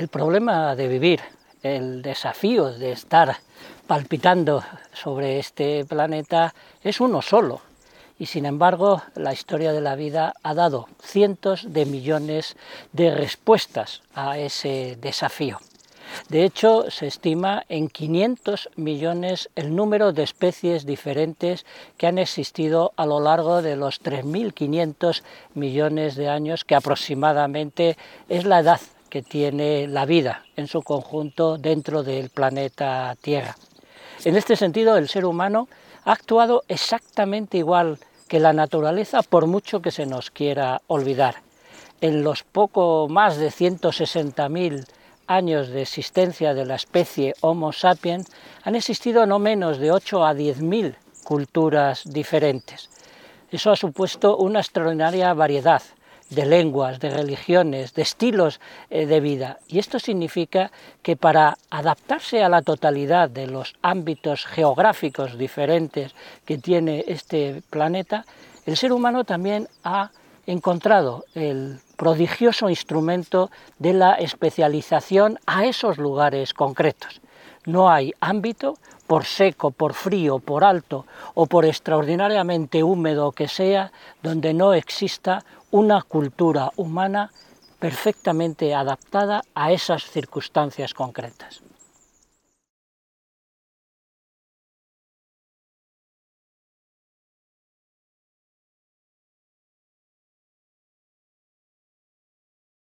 El problema de vivir, el desafío de estar palpitando sobre este planeta es uno solo. Y sin embargo, la historia de la vida ha dado cientos de millones de respuestas a ese desafío. De hecho, se estima en 500 millones el número de especies diferentes que han existido a lo largo de los 3.500 millones de años que aproximadamente es la edad que tiene la vida en su conjunto dentro del planeta Tierra. En este sentido, el ser humano ha actuado exactamente igual que la naturaleza por mucho que se nos quiera olvidar. En los poco más de 160.000 años de existencia de la especie Homo sapiens han existido no menos de 8 a 10.000 culturas diferentes. Eso ha supuesto una extraordinaria variedad de lenguas, de religiones, de estilos eh, de vida. Y esto significa que para adaptarse a la totalidad de los ámbitos geográficos diferentes que tiene este planeta, el ser humano también ha encontrado el prodigioso instrumento de la especialización a esos lugares concretos. No hay ámbito, por seco, por frío, por alto o por extraordinariamente húmedo que sea, donde no exista una cultura humana perfectamente adaptada a esas circunstancias concretas.